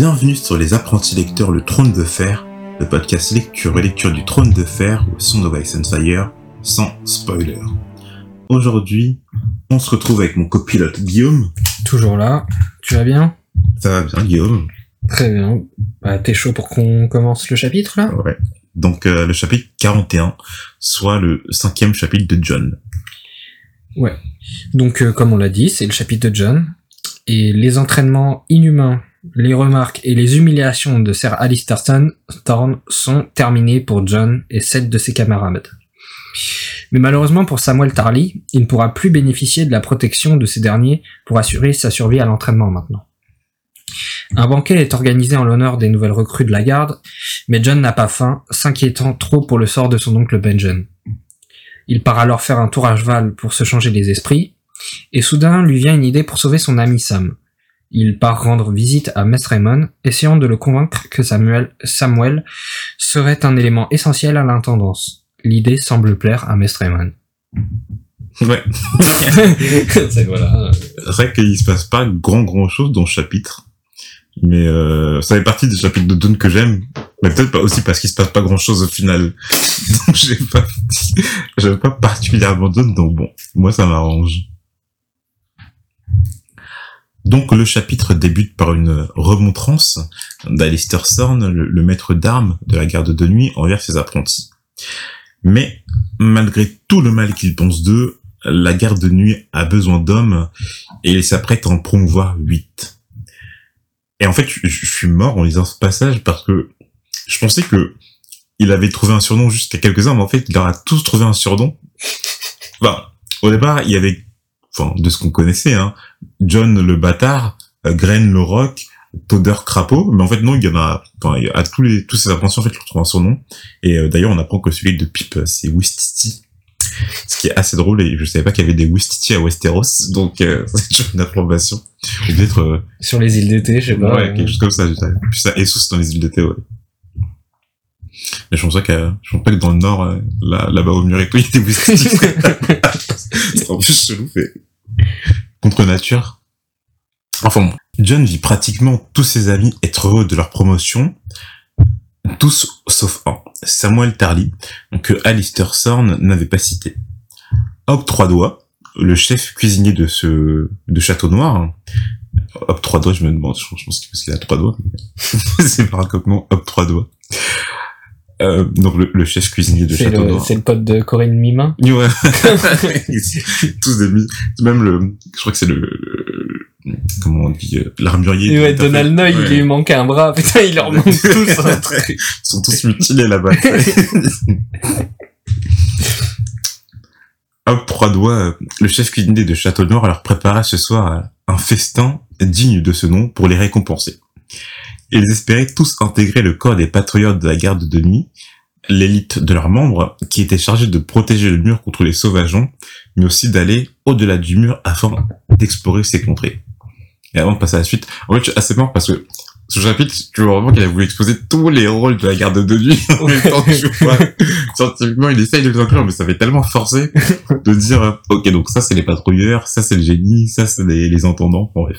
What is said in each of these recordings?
Bienvenue sur Les Apprentis Lecteurs, le Trône de Fer, le podcast lecture et lecture du Trône de Fer au son of Ice and Fire, sans spoiler. Aujourd'hui, on se retrouve avec mon copilote Guillaume. Toujours là. Tu vas bien? Ça va bien, Guillaume Très bien. Bah, T'es chaud pour qu'on commence le chapitre là? Ouais. Donc, euh, le chapitre 41, soit le cinquième chapitre de John. Ouais. Donc, euh, comme on l'a dit, c'est le chapitre de John. Et les entraînements inhumains, les remarques et les humiliations de Sir Alistair Thorne sont terminés pour John et sept de ses camarades. Mais malheureusement pour Samuel Tarly, il ne pourra plus bénéficier de la protection de ces derniers pour assurer sa survie à l'entraînement maintenant. Un banquet est organisé en l'honneur des nouvelles recrues de la garde, mais John n'a pas faim, s'inquiétant trop pour le sort de son oncle Benjen. Il part alors faire un tour à cheval pour se changer les esprits, et soudain lui vient une idée pour sauver son ami Sam. Il part rendre visite à Mess Raymond, essayant de le convaincre que Samuel, Samuel serait un élément essentiel à l'intendance. L'idée semble plaire à Mess Raymond. Ouais. C'est voilà. C'est vrai qu'il se passe pas grand grand chose dans ce chapitre. Mais euh, ça fait partie des chapitres de John que j'aime. Mais peut-être pas aussi parce qu'il se passe pas grand chose au final. Donc j'ai pas, j'aime pas particulièrement John, donc bon, moi ça m'arrange. Donc le chapitre débute par une remontrance d'Alistair Thorne, le, maître d'armes de la garde de nuit, envers ses apprentis. Mais malgré tout le mal qu'il pense d'eux, la garde de nuit a besoin d'hommes et il s'apprête à en promouvoir huit. Et en fait, je, je suis mort en lisant ce passage parce que je pensais que il avait trouvé un surnom jusqu'à quelques-uns, mais en fait, il leur a tous trouvé un surnom. Enfin, au départ, il y avait, enfin, de ce qu'on connaissait, hein, John le bâtard, euh, Gren le roc, Todder crapaud, mais en fait non, il y en a, enfin, il y a- à tous les, tous ces apprentis en fait, ils retrouvent un surnom. Et euh, d'ailleurs, on apprend que celui de Pip, euh, c'est Wistiti. Ce qui est assez drôle, et je savais pas qu'il y avait des Wistiti à Westeros, donc euh, c'est toujours une information. Ou peut-être euh, Sur les îles d'été, je sais pas. ouais, quelque chose comme ça. je ça, Essos dans les îles d'été, ouais. Mais je pense pas que, je pense pas que dans le nord, euh, là, là-bas au mur et tout, il y a des Wistiti. c'est en plus chelou, fait. Contre nature. Enfin bon. John vit pratiquement tous ses amis être heureux de leur promotion. Tous sauf un. Samuel Tarly, que Alistair Thorne n'avait pas cité. Hop Trois Doigts, le chef cuisinier de ce, de Château Noir. Hop Trois Doigts, je me demande, je pense qu'il a trois doigts. c'est pas un Hop Trois Doigts. Euh, donc le, le chef cuisinier de Château Noir. c'est le pote de Corinne Mimin. Ouais. Tous des Même le, je crois que c'est le, le- comment on dit, euh, l'armurier. Ouais, Donald Noy, Ouais. il lui manque un bras. Putain, il leur manque tous. hein. Ils sont tous mutilés là-bas. Hop, trois doigts, le chef cuisinier de Château Noir leur prépara ce soir un festin digne de ce nom pour les récompenser. Ils espéraient tous intégrer le corps des patriotes de la garde de nuit, l'élite de leurs membres, qui était chargée de protéger le mur contre les sauvageons, mais aussi d'aller au-delà du mur afin d'explorer ces contrées. Et avant de passer à la suite, en fait, je suis assez mort parce que ce chapitre, tu vois vraiment qu'il a voulu exposer tous les rôles de la garde de nuit en même temps je vois. Scientifiquement, il essaye de les inclure, mais ça fait tellement forcé de dire, euh, ok, donc ça c'est les patrouilleurs, ça c'est le génie, ça c'est les, les entendants, bon, bref.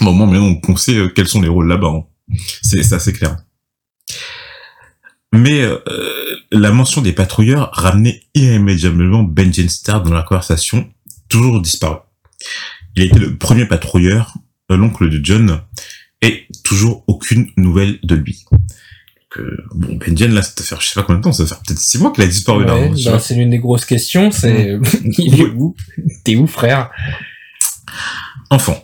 Bon, au moins, maintenant, on sait euh, quels sont les rôles là-bas. hein. C'est c'est assez clair. Mais euh, la mention des patrouilleurs ramenait irrémédiablement Benjen Starr dans la conversation, toujours disparu. Il était le premier patrouilleur, euh, l'oncle de John, et toujours aucune nouvelle de lui. Que, bon, Benjen, là, ça doit faire, je sais pas combien de temps, ça faire peut-être six mois qu'il a disparu. Ouais, hein, bah, vois. c'est l'une des grosses questions, c'est il est où? T'es où frère? Enfin,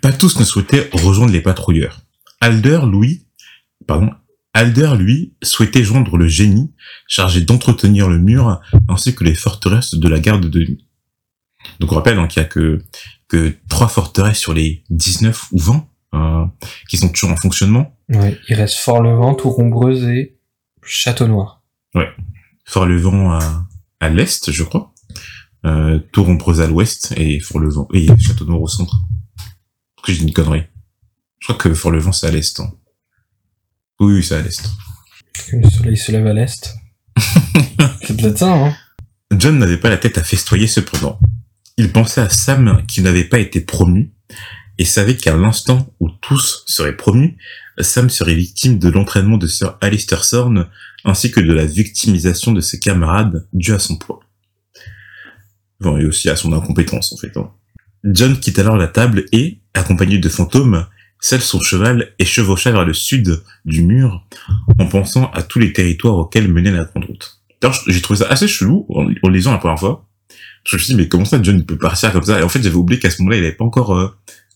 pas tous ne souhaitaient rejoindre les patrouilleurs. Alder, Louis, pardon, Alder, lui, souhaitait joindre le génie chargé d'entretenir le mur ainsi que les forteresses de la garde de nuit. Donc on rappelle hein, qu'il y a que, que trois forteresses sur les 19 ou 20 euh, qui sont toujours en fonctionnement. Ouais, il reste Fort-le-Vent, Tourombreuse et Château-Noir. Fort-le-Vent à, à l'est, je crois. Euh, Tour-Ombreuse à l'ouest et Fort-le-Vent et Château-Noir au centre. Que j'ai dit une connerie. Je crois que Fort-le-Vent c'est à l'est. hein. Oui, oui, c'est à l'est. Que le soleil se lève à l'est. c'est peut-être ça, hein John n'avait pas la tête à festoyer cependant. Il pensait à Sam qui n'avait pas été promu et savait qu'à l'instant où tous seraient promus, Sam serait victime de l'entraînement de Sir Alistair Thorne ainsi que de la victimisation de ses camarades due à son poids. Bon, et aussi à son incompétence en fait. Hein. John quitte alors la table et, accompagné de fantômes, selle son cheval et chevaucha vers le sud du mur en pensant à tous les territoires auxquels menait la grande route. D'ailleurs, j'ai trouvé ça assez chelou en, en lisant la première fois. Je me suis dit, mais comment ça John peut partir comme ça? Et en fait, j'avais oublié qu'à ce moment-là, il n'avait pas encore euh,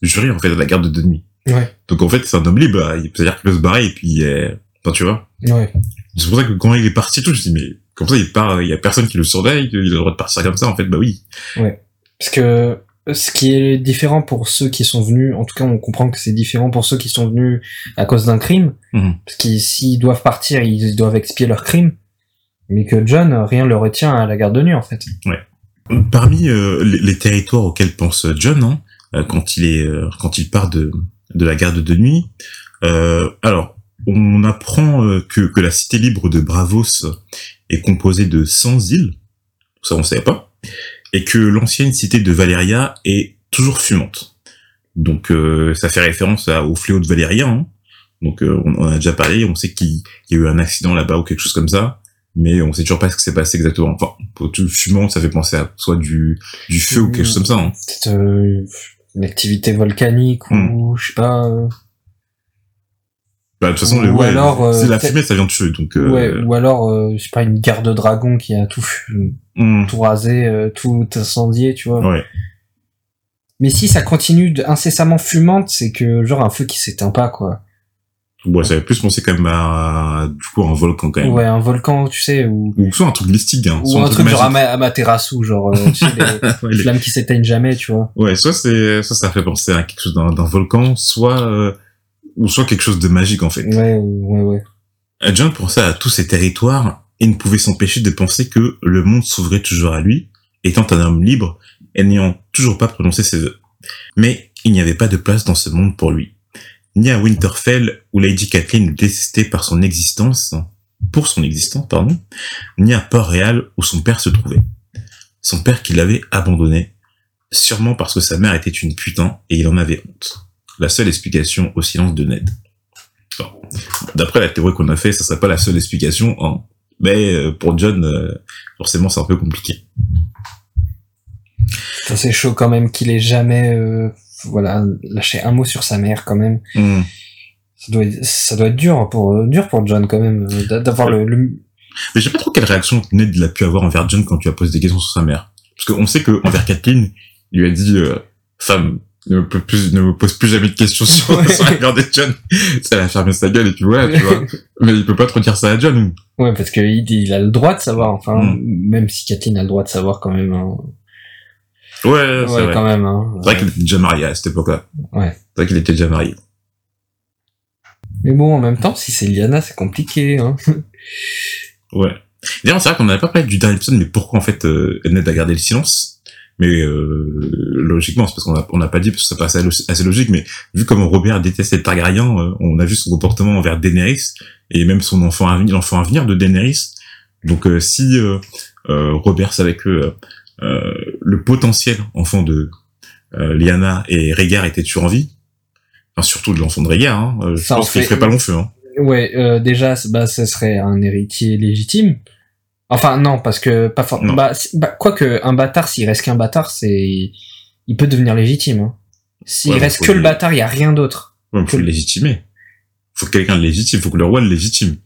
juré en fait de la garde de nuit. Ouais. Donc en fait, c'est un homme libre, c'est-à-dire qu'il peut se barrer et puis... Euh... Enfin, tu vois Ouais. C'est pour ça que quand il est parti, tout, je me suis dit, mais comme ça, il part, il y a personne qui le surveille, il a le droit de partir comme ça, en fait, bah oui. Parce que ce qui est différent pour ceux qui sont venus, en tout cas on comprend que c'est différent pour ceux qui sont venus à cause d'un crime, Mhm. parce qu'ils s'ils doivent partir, ils doivent expier leur crime, mais que John, rien ne le retient à la garde de nuit en fait. Parmi euh, les, les territoires auxquels pense John, hein, euh, quand il est, euh, quand il part de, de la garde de nuit, euh, alors on apprend que, que la cité libre de Bravos est composée de 100 îles, ça on savait pas, et que l'ancienne cité de Valéria est toujours fumante. Donc euh, ça fait référence à- au fléau de Valéria. hein. Donc euh, on, on a déjà parlé, on sait qu'il y a eu un accident là-bas ou quelque chose comme ça, mais on sait toujours pas ce qui s'est passé exactement. Enfin, pour tout fumant, ça fait penser à soit du, du feu ou quelque chose comme ça. hein. Peut-être euh, une activité volcanique ou je sais pas. Bah, de toute façon, Ou le, ouais, alors, euh, c'est la fumée, ça vient de feu. Donc, euh, Ouais, ou alors euh, je sais pas une garde de dragon qui a tout hum, tout rasé, euh, tout incendié, tu vois. ouais. Mais si ça continue incessamment fumante, c'est que genre un feu qui s'éteint pas quoi. Ouais, ça avait plus pensé quand même à, du coup, un volcan quand même. Ouais, un volcan, tu sais, ou Ou soit un truc mystique, hein. ou soit un truc genre magique. Ama- Amaterasu, genre euh, tu sais, les, Ouais, les les- flammes qui s'éteignent jamais, tu vois. ouais, soit c'est, soit ça fait penser à quelque chose d'un volcan, soit, euh, ou soit quelque chose de magique, en fait. Ouais, ouais, ouais. John pensait à tous ces territoires et ne pouvait s'empêcher de penser que le monde s'ouvrait toujours à lui, étant un homme libre et n'ayant toujours pas prononcé ses vœux. Mais il n'y avait pas de place dans ce monde pour lui. Ni à Winterfell, où Lady Kathleen le détestait par son existence, pour son existence, pardon, ni à Port-Réal, où son père se trouvait. Son père qui l'avait abandonné, sûrement parce que sa mère était une putain et il en avait honte. La seule explication au silence de Ned. Bon. D'après la théorie qu'on a fait, ça serait pas la seule explication, hein. Mais euh, pour John, euh, forcément, c'est un peu compliqué. C'est chaud quand même qu'il ait jamais, euh, voilà, lâché un mot sur sa mère quand même. Hmm. Ça doit, être, ça doit être dur pour, euh, dur pour John quand même d'a- d'avoir le, le, Mais je sais pas trop quelle réaction Ned a pu avoir envers John quand tu as posé des questions sur sa mère. Parce qu'on sait que envers Kathleen, il lui a dit euh, femme, ne me, pose plus, ne me pose plus jamais de questions sur, Ouais. sur la mère de John. Ça a fermé sa gueule et puis voilà, tu vois. Mais il peut pas trop dire ça à John. Ouais, parce qu'il il a le droit de savoir, enfin, Mm. même si Kathleen a le droit de savoir quand même. Hein. Ouais, c'est Ouais, vrai. quand même. Hein. C'est vrai qu'il était déjà marié à cette époque-là. Ouais. C'est vrai qu'il était déjà marié. Mais bon, en même temps, si c'est Liana, c'est compliqué. Hein. Ouais. D'ailleurs, c'est vrai qu'on n'avait pas parlé du dernier épisode, mais pourquoi en fait euh, a gardé le silence? Mais euh, logiquement, c'est parce qu'on on n'a pas dit, parce que ça paraissait assez- logique, mais vu comment Robert détestait les Targaryens, euh, on a vu son comportement envers Daenerys, et même son enfant à venir, l'enfant à venir de Daenerys. Donc euh, si Robert savait que le potentiel enfant de Lyanna et Rhaegar était toujours en vie, enfin surtout de l'enfant de Rhaegar, hein, je Ça en pense qu'il ferait pas long feu. Hein. Ouais, euh, déjà, bah, ce serait un héritier légitime. Enfin, non, parce que pas forcément. Bah, bah, quoique un bâtard, s'il reste qu'un bâtard, c'est, il peut devenir légitime. Hein. S'il Ouais, reste que le bâtard, il y a rien d'autre. Ouais, faut le légitimer. Faut que quelqu'un le légitime, faut que le roi le légitime.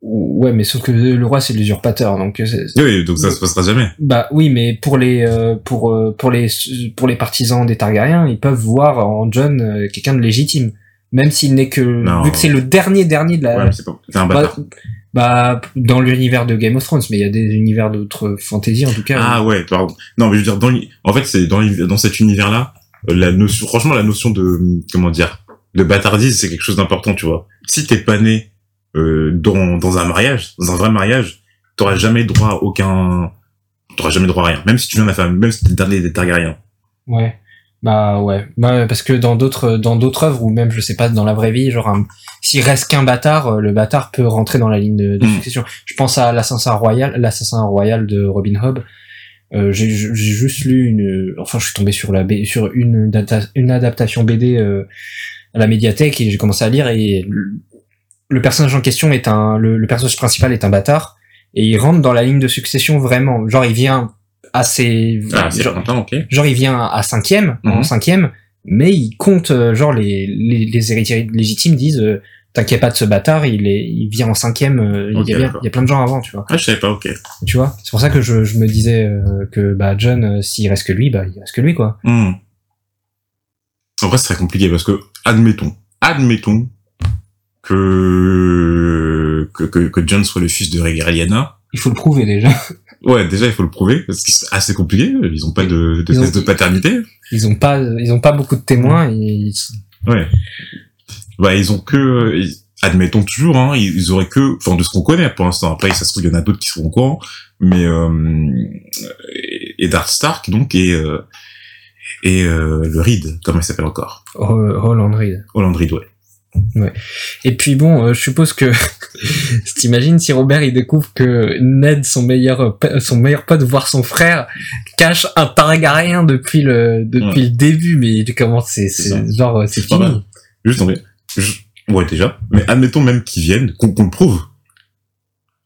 Ouais, mais sauf que le roi c'est l'usurpateur, donc. euh, c'est- Oui, donc ça se passera jamais. Bah oui, mais pour les euh, pour euh, pour les pour les partisans des Targaryens, ils peuvent voir en John euh, quelqu'un de légitime, même s'il n'est que Non. vu que c'est le dernier dernier de la Ouais, c'est pas, un bah, bâtard. bah, dans l'univers de Game of Thrones, mais il y a des univers d'autres fantasy en tout cas. Ah ouais, pardon. Non, mais je veux dire, dans, en fait, c'est dans, dans cet univers-là, la notion, franchement, la notion de, comment dire, de bâtardise, c'est quelque chose d'important, tu vois. Si t'es pas né, euh, dans, dans un mariage, dans un vrai mariage, t'auras jamais droit à aucun, t'auras jamais droit à rien. Même si tu viens de la famille, même si t'es le dernier des Targaryens. Ouais. Bah ouais. Bah parce que dans d'autres dans d'autres œuvres ou même je sais pas dans la vraie vie, genre s'il reste qu'un bâtard, euh, le bâtard peut rentrer dans la ligne de, de Mm. succession. Je pense à l'assassin royal, l'assassin royal de Robin Hood. Euh, j'ai juste lu une, enfin, je suis tombé sur la sur une une adaptation BD euh, à la médiathèque et j'ai commencé à lire et le, le personnage en question est un, le, le personnage principal est un bâtard et il rentre dans la ligne de succession vraiment. Genre, il vient assez, Ah, c'est genre, content, ok. genre, il vient à cinquième, en Mhm. cinquième, mais il compte, euh, genre, les, les, les héritiers légitimes disent, euh, t'inquiète pas de ce bâtard, il est, il vient en cinquième, euh, Ok, il, y a bien- d'accord. il y a plein de gens avant, tu vois. Ah, je savais pas, ok. Tu vois. C'est pour ça que je, je me disais euh, que, bah, John, s'il reste que lui, bah, il reste que lui, quoi. Hmm. En vrai, ce serait compliqué parce que, admettons, admettons que, que, que, que John soit le fils de Regaliana. Il faut le prouver, déjà. Ouais, déjà, il faut le prouver parce que c'est assez compliqué. Ils ont pas de, de Ils ont- test de paternité. Ils ont pas, ils ont pas beaucoup de témoins, et Ouais. Bah, ils ont que, ils- admettons toujours, hein, ils auraient que, enfin, de ce qu'on connaît pour l'instant. Après, ça se trouve, il y en a d'autres qui seront au courant, mais, euh, et Darth Stark, donc, et, euh, et, euh, le Reed, comment il s'appelle encore? Roland Reed. Holland Reed, ouais. Et puis bon, euh, je suppose que t'imagines si Robert il découvre que Ned, son meilleur euh, son meilleur pote, voire son frère, cache un Targaryen depuis le depuis le début, mais comment c'est genre euh, c'est pas fini. mal. Juste, en vrai, je- ouais, déjà. Mais admettons même qu'ils viennent, qu'on qu'on le prouve.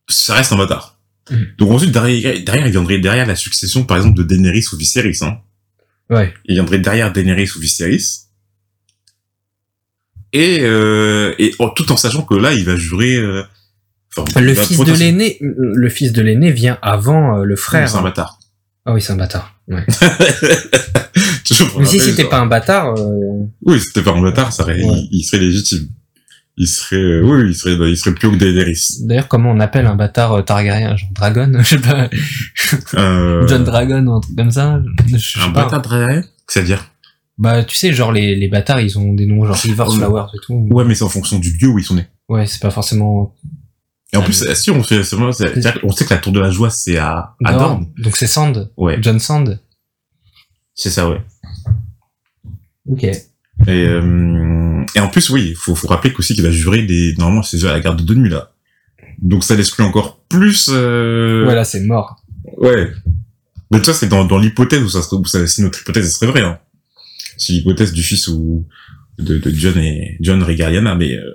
Ça reste un bâtard. Mhm. Donc ensuite, derrière, derrière, il viendrait derrière la succession, par exemple, de Daenerys ou Viserys, hein. Ouais. Il viendrait derrière Daenerys ou Viserys. Et, euh, et oh, tout en sachant que là, il va jurer, euh, enfin, Le fils de l'aîné, le fils de l'aîné vient avant euh, le frère. C'est un bâtard. Ah oui, c'est un bâtard. Ouais. Mais si c'était pas un bâtard, euh, Oui, si c'était pas un bâtard, ça aurait- Ouais. il, il serait légitime. Il serait, euh, oui, il serait, il serait plus haut que Daenerys. d'ailleurs comment on appelle un bâtard euh, Targaryen, genre Dragon, je sais pas, Euh, John Dragon ou un truc comme ça? Je sais un bâtard Dragon C'est-à-dire? Bah, tu sais, genre les, les bâtards, ils ont des noms genre River Ouais. Flowers et tout. Ouais, mais c'est en fonction du lieu où ils sont nés. Ouais, c'est pas forcément. Et en Ah, plus, si on fait, qu'on sait que la tour de la joie, c'est à, à Dorne. Donc c'est Sand. Ouais, John Sand. c'est ça, ouais. Ok. Et, euh, et en plus, oui, il faut, faut rappeler qu'aussi qu'il va jurer des, normalement, c'est à la garde de nuit, là. Donc ça l'exclut encore plus, euh, Ouais, là, c'est mort. ouais. Mais ça, c'est dans, dans l'hypothèse où ça serait, où ça, si notre hypothèse, serait vraie, hein. Si l'hypothèse du fils ou, de, de John et, John Regaliana, mais, euh,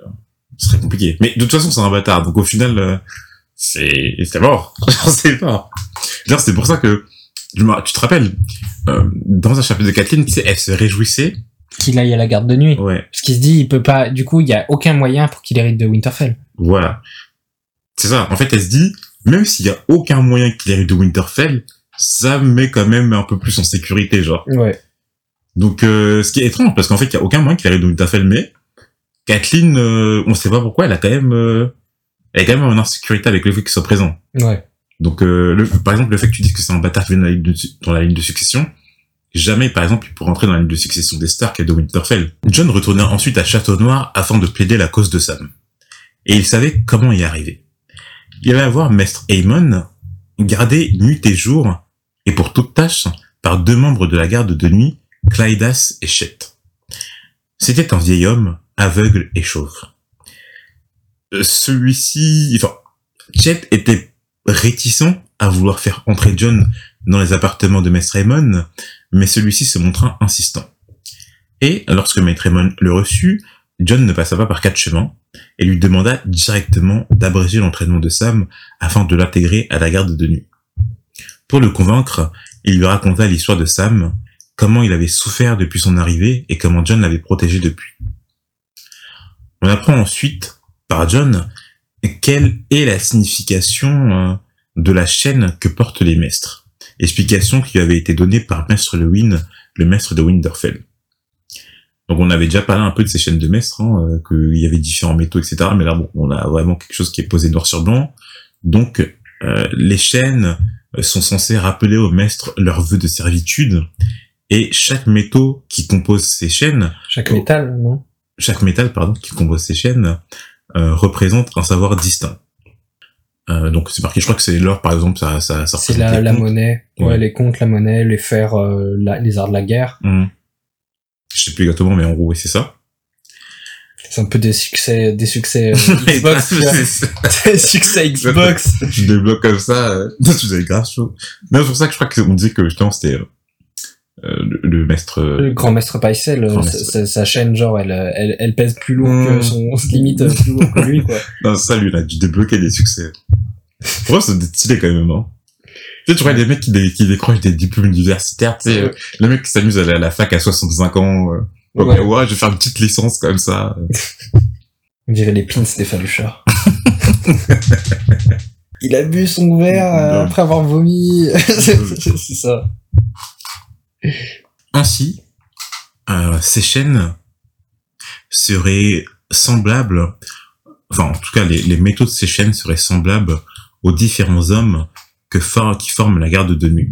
ce serait compliqué. Mais de toute façon, c'est un bâtard. Donc au final, euh, c'est, c'est mort. c'est mort. Genre, c'est pour ça que, tu te rappelles, euh, dans un chapitre de Kathleen, tu sais, elle se réjouissait. Qu'il aille à la garde de nuit. Ouais. Parce qu'il se dit, il peut pas. Du coup, il y a aucun moyen pour qu'il hérite de Winterfell. Voilà. C'est ça. En fait, elle se dit, même s'il y a aucun moyen qu'il hérite de Winterfell, ça me met quand même un peu plus en sécurité, genre. Ouais. Donc, euh, ce qui est étrange, parce qu'en fait, il y a aucun moyen qu'il hérite de Winterfell, mais Kathleen, euh, on sait pas pourquoi, elle a quand même, euh, elle est quand même en insécurité avec le fait qu'il soit présent. Ouais. Donc, euh, le, par exemple, le fait que tu dises que c'est un bâtard qui vient dans la ligne de, su- dans la ligne de succession, jamais, par exemple, il pourrait entrer dans la ligne de succession des Stark et de Winterfell. John retourna ensuite à Château Noir afin de plaider la cause de Sam. Et il savait comment y arriver. Il allait voir Maître Aemon, gardé nuit et jour, et pour toute tâche, par deux membres de la garde de nuit, Clydas et Chet. C'était un vieil homme, aveugle et chauve. Euh, Celui-ci, enfin, Chet était réticent à vouloir faire entrer John dans les appartements de Maître Raymond, mais celui-ci se montra insistant. Et lorsque Maître Raymond le reçut, John ne passa pas par quatre chemins et lui demanda directement d'abréger l'entraînement de Sam afin de l'intégrer à la garde de nuit. Pour le convaincre, il lui raconta l'histoire de Sam, comment il avait souffert depuis son arrivée et comment John l'avait protégé depuis. On apprend ensuite, par John, quelle est la signification euh, de la chaîne que portent les maîtres. Explication qui lui avait été donnée par Maître Lewin, le maître de Winterfell. Donc on avait déjà parlé un peu de ces chaînes de maîtres, hein, euh, qu'il y avait différents métaux, etc. Mais là, on a vraiment quelque chose qui est posé noir sur blanc. Donc euh, les chaînes sont censées rappeler aux maîtres leurs vœux de servitude, et chaque métaux qui compose ces chaînes Chaque Oh. métal, non? chaque métal pardon qui compose ces chaînes euh, représente un savoir distinct. Euh, donc c'est marqué, je crois que c'est l'or par exemple, ça, ça, ça C'est la, la monnaie. Ouais, Ouais. les comptes, la monnaie, les fers, euh, la- les arts de la guerre. Hum. Je sais plus exactement, mais en gros, oui, c'est ça. C'est un peu des succès, des succès euh, Xbox. des succès Xbox. tu débloques comme ça, euh, tu avais grave chaud. Mais c'est pour ça que je crois qu'on disait que justement c'était euh, euh, le, le maître. euh, Le grand maître Paisel, euh, Grand sa, maître. sa- sa chaîne, genre, elle, euh, elle, elle pèse plus lourd que son, limite euh, plus lourd que lui, quoi. Non, ça, lui, il a dû débloquer des succès. Pour moi, c'est stylé quand même, hein. Tu sais, tu vois, les mecs qui, dé- qui décrochent des diplômes universitaires, tu sais, Ouais. euh, le mec qui s'amuse à aller à la fac à 65 ans, euh, ok, Ouais. ouais, je vais faire une petite licence comme ça. On dirait les pins des Faluchard. Il a bu son verre euh, après avoir vomi. c'est ça. Ainsi, euh, ces chaînes seraient semblables, enfin, en tout cas, les, les méthodes de ces chaînes seraient semblables aux différents hommes que for- qui forment la garde de nuit.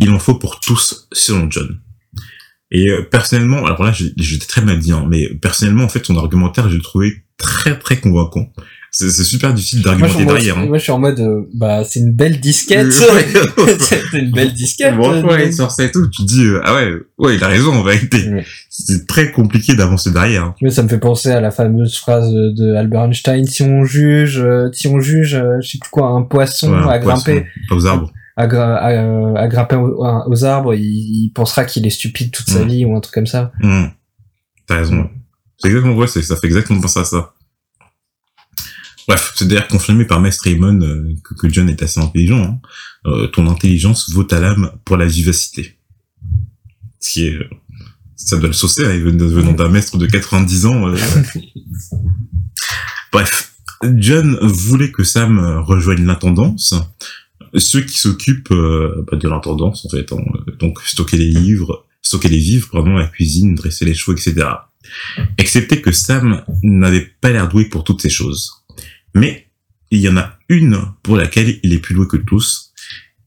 Il en faut pour tous, selon John. Et euh, personnellement, alors là, j'étais très mal dit, hein, mais personnellement, en fait, son argumentaire, je l'ai trouvé très très convaincant. C'est super difficile d'argumenter derrière. hein. moi, je suis en mode, euh, bah, c'est une belle disquette. C'est une belle disquette. Bon, ouais, sur ça et tout, tu dis, euh, ah ouais, ouais, il a raison en vérité. Ouais. C'est très compliqué d'avancer derrière. hein. Tu vois, ça me fait penser à la fameuse phrase de Albert Einstein si on juge, euh, si on juge, euh, je sais plus quoi, un poisson Ouais, à grimper, poisson, aux arbres. à, gra- à, à grimper aux, aux arbres, il, il pensera qu'il est stupide toute sa Mm. vie ou un truc comme ça. Hum. T'as raison. C'est exactement vrai, ça fait exactement penser à ça. Bref, c'est d'ailleurs confirmé par Maître Raymond euh, que, John est assez intelligent. hein. Euh, ton intelligence vaut ta lame pour la vivacité. Ce qui est, euh, ça doit le saucer, hein, venant d'un maître de 90 ans. euh. Bref, John voulait que Sam euh, rejoigne l'intendance, ceux qui s'occupent bah, de l'intendance en fait, hein. donc stocker les livres, stocker les vivres, pardon, la cuisine, dresser les chevaux, etc. Excepté que Sam n'avait pas l'air doué pour toutes ces choses. Mais il y en a une pour laquelle il est plus doué que tous.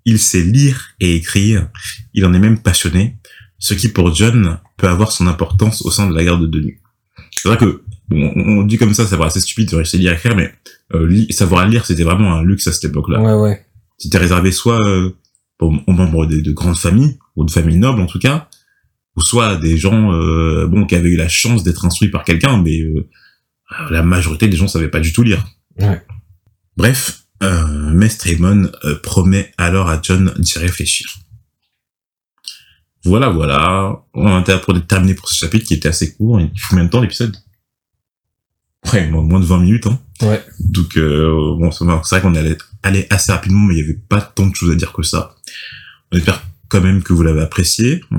Il sait lire et écrire. Il en est même passionné, ce qui pour John peut avoir son importance au sein de la garde de nuit. C'est vrai que on, on dit comme ça, ça paraît assez stupide de réussir à lire et écrire, mais euh, li- savoir lire, c'était vraiment un luxe à cette époque-là Ouais, ouais. c'était réservé soit euh, aux, membres de, de grandes familles, ou de familles nobles en tout cas, ou soit des gens euh, bon qui avaient eu la chance d'être instruits par quelqu'un, mais euh, la majorité des gens savaient pas du tout lire. Ouais. Bref, euh, Mestre euh, promet alors à John d'y réfléchir. Voilà, voilà. On a pour terminer pour ce chapitre qui était assez court. Il fait combien de temps l'épisode Ouais, moins moins de 20 minutes. Hein. Ouais. Donc, euh, bon, c'est vrai qu'on allait aller assez rapidement, mais il n'y avait pas tant de choses à dire que ça. On espère quand même que vous l'avez apprécié euh,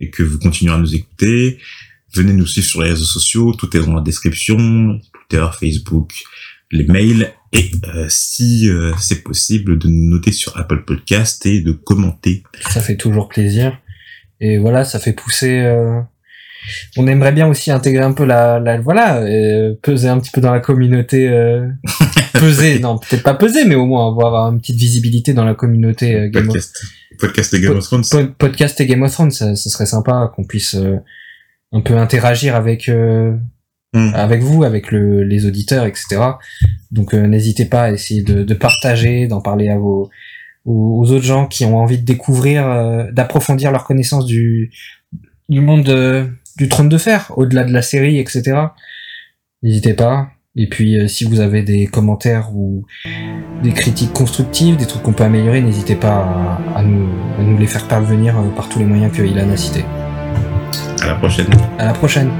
et que vous continuerez à nous écouter. Venez nous suivre sur les réseaux sociaux, tout est dans la description, Twitter, Facebook, les mails, et euh, si euh, c'est possible, de nous noter sur Apple Podcast et de commenter. Ça fait toujours plaisir. Et voilà, ça fait pousser. euh, On aimerait bien aussi intégrer un peu la, la voilà, euh, peser un petit peu dans la communauté. euh, peser, non, peut-être pas peser, mais au moins avoir une petite visibilité dans la communauté euh, Game of Podcast, podcast de Game of Thrones. Po- podcast et Game of Thrones, ça, ça serait sympa qu'on puisse euh, un peu interagir avec Hmm. avec vous, avec le, les auditeurs, etc. Donc euh, n'hésitez pas à essayer de, de partager, d'en parler à vos aux, aux autres gens qui ont envie de découvrir, euh, d'approfondir leur connaissance du du monde euh, du trône de fer, au-delà de la série, etc. N'hésitez pas. Et puis euh, si vous avez des commentaires ou des critiques constructives, des trucs qu'on peut améliorer, n'hésitez pas à, à nous, à nous les faire parvenir euh, par tous les moyens que Ilan a cités. À la prochaine. À la prochaine